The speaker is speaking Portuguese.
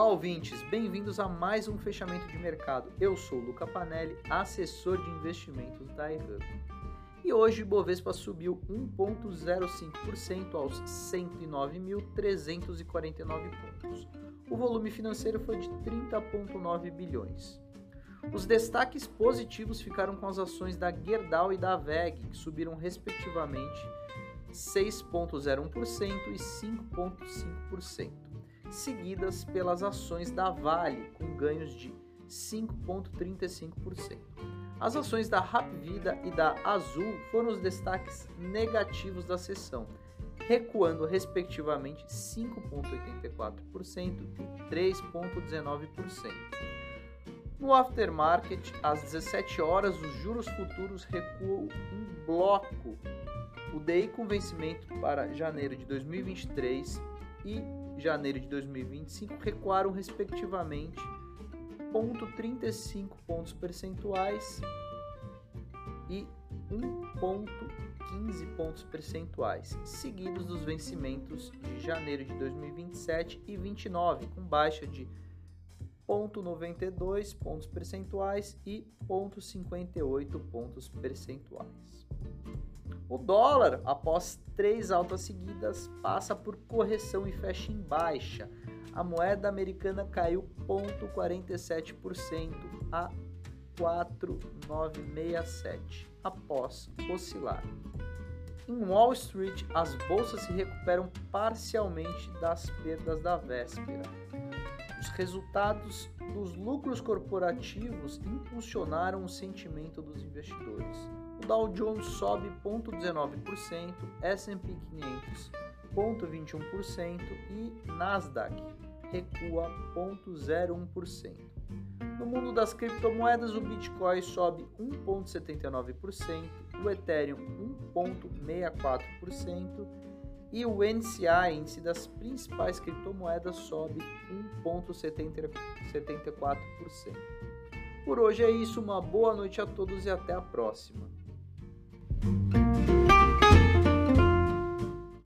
ouvintes, bem-vindos a mais um fechamento de mercado. Eu sou o Luca Panelli, assessor de investimentos da iHub. E hoje o Ibovespa subiu 1,05% aos 109.349 pontos. O volume financeiro foi de 30,9 bilhões. Os destaques positivos ficaram com as ações da Gerdau e da VEG, que subiram respectivamente 6,01% e 5,5%, seguidas pelas ações da Vale, com ganhos de 5,35%. As ações da Rapvida e da Azul foram os destaques negativos da sessão, recuando respectivamente 5,84% e 3,19%. No aftermarket, às 17 horas, os juros futuros recuam em bloco o DI com vencimento para janeiro de 2023 e janeiro de 2025 recuaram respectivamente 0,35 pontos percentuais e 1,15 pontos percentuais, seguidos dos vencimentos de janeiro de 2027 e 29, com baixa de 0,92 pontos percentuais e 0,58 pontos percentuais. O dólar, após três altas seguidas, passa por correção e fecha em baixa. A moeda americana caiu 0,47% a 4,967 após oscilar. Em Wall Street, as bolsas se recuperam parcialmente das perdas da véspera. Os resultados dos lucros corporativos impulsionaram o sentimento dos investidores. O Dow Jones sobe 0,19%, S&P 500 0,21% e Nasdaq recua 0,01%. No mundo das criptomoedas, o Bitcoin sobe 1,79%, o Ethereum 1,64% e o NCA, índice das principais criptomoedas, sobe 1,74%. Por hoje é isso, uma boa noite a todos e até a próxima.